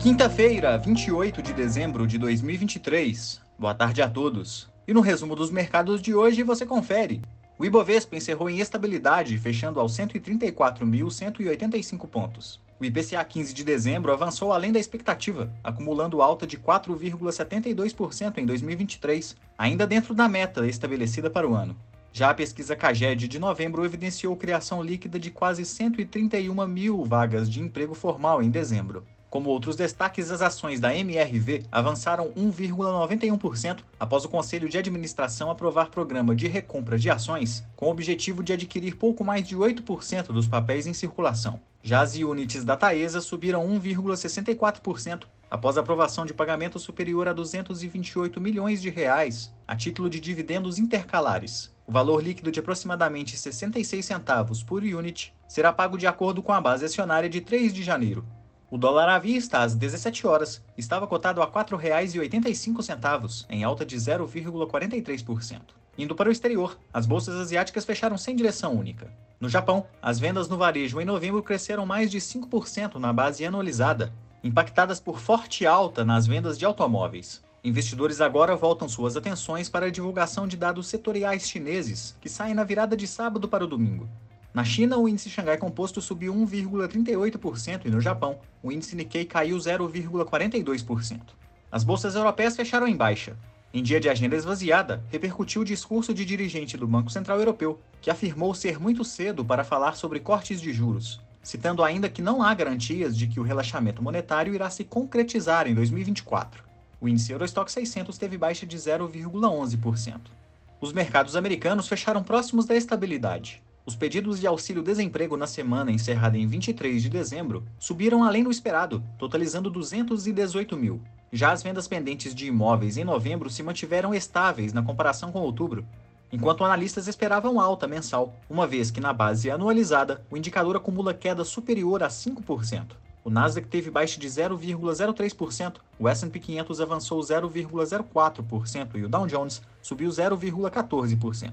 Quinta-feira, 28 de dezembro de 2023. Boa tarde a todos. E no resumo dos mercados de hoje você confere. O Ibovespa encerrou em estabilidade, fechando aos 134.185 pontos. O IPCA 15 de dezembro avançou além da expectativa, acumulando alta de 4,72% em 2023, ainda dentro da meta estabelecida para o ano. Já a pesquisa CAGED de novembro evidenciou criação líquida de quase 131 mil vagas de emprego formal em dezembro. Como outros destaques, as ações da MRV avançaram 1,91% após o Conselho de Administração aprovar programa de recompra de ações com o objetivo de adquirir pouco mais de 8% dos papéis em circulação. Já as units da Taesa subiram 1,64% após aprovação de pagamento superior a 228 milhões de reais a título de dividendos intercalares. O valor líquido de aproximadamente 66 centavos por unit será pago de acordo com a base acionária de 3 de janeiro, o dólar à vista, às 17 horas, estava cotado a R$ 4,85, em alta de 0,43%. Indo para o exterior, as bolsas asiáticas fecharam sem direção única. No Japão, as vendas no varejo em novembro cresceram mais de 5% na base anualizada, impactadas por forte alta nas vendas de automóveis. Investidores agora voltam suas atenções para a divulgação de dados setoriais chineses, que saem na virada de sábado para o domingo. Na China, o índice Xangai Composto subiu 1,38% e no Japão, o índice Nikkei caiu 0,42%. As bolsas europeias fecharam em baixa. Em dia de agenda esvaziada, repercutiu o discurso de dirigente do Banco Central Europeu, que afirmou ser muito cedo para falar sobre cortes de juros, citando ainda que não há garantias de que o relaxamento monetário irá se concretizar em 2024. O índice Eurostock 600 teve baixa de 0,11%. Os mercados americanos fecharam próximos da estabilidade. Os pedidos de auxílio-desemprego na semana encerrada em 23 de dezembro subiram além do esperado, totalizando 218 mil. Já as vendas pendentes de imóveis em novembro se mantiveram estáveis na comparação com outubro, enquanto analistas esperavam alta mensal, uma vez que na base anualizada o indicador acumula queda superior a 5%. O Nasdaq teve baixa de 0,03%, o S&P 500 avançou 0,04% e o Dow Jones subiu 0,14%.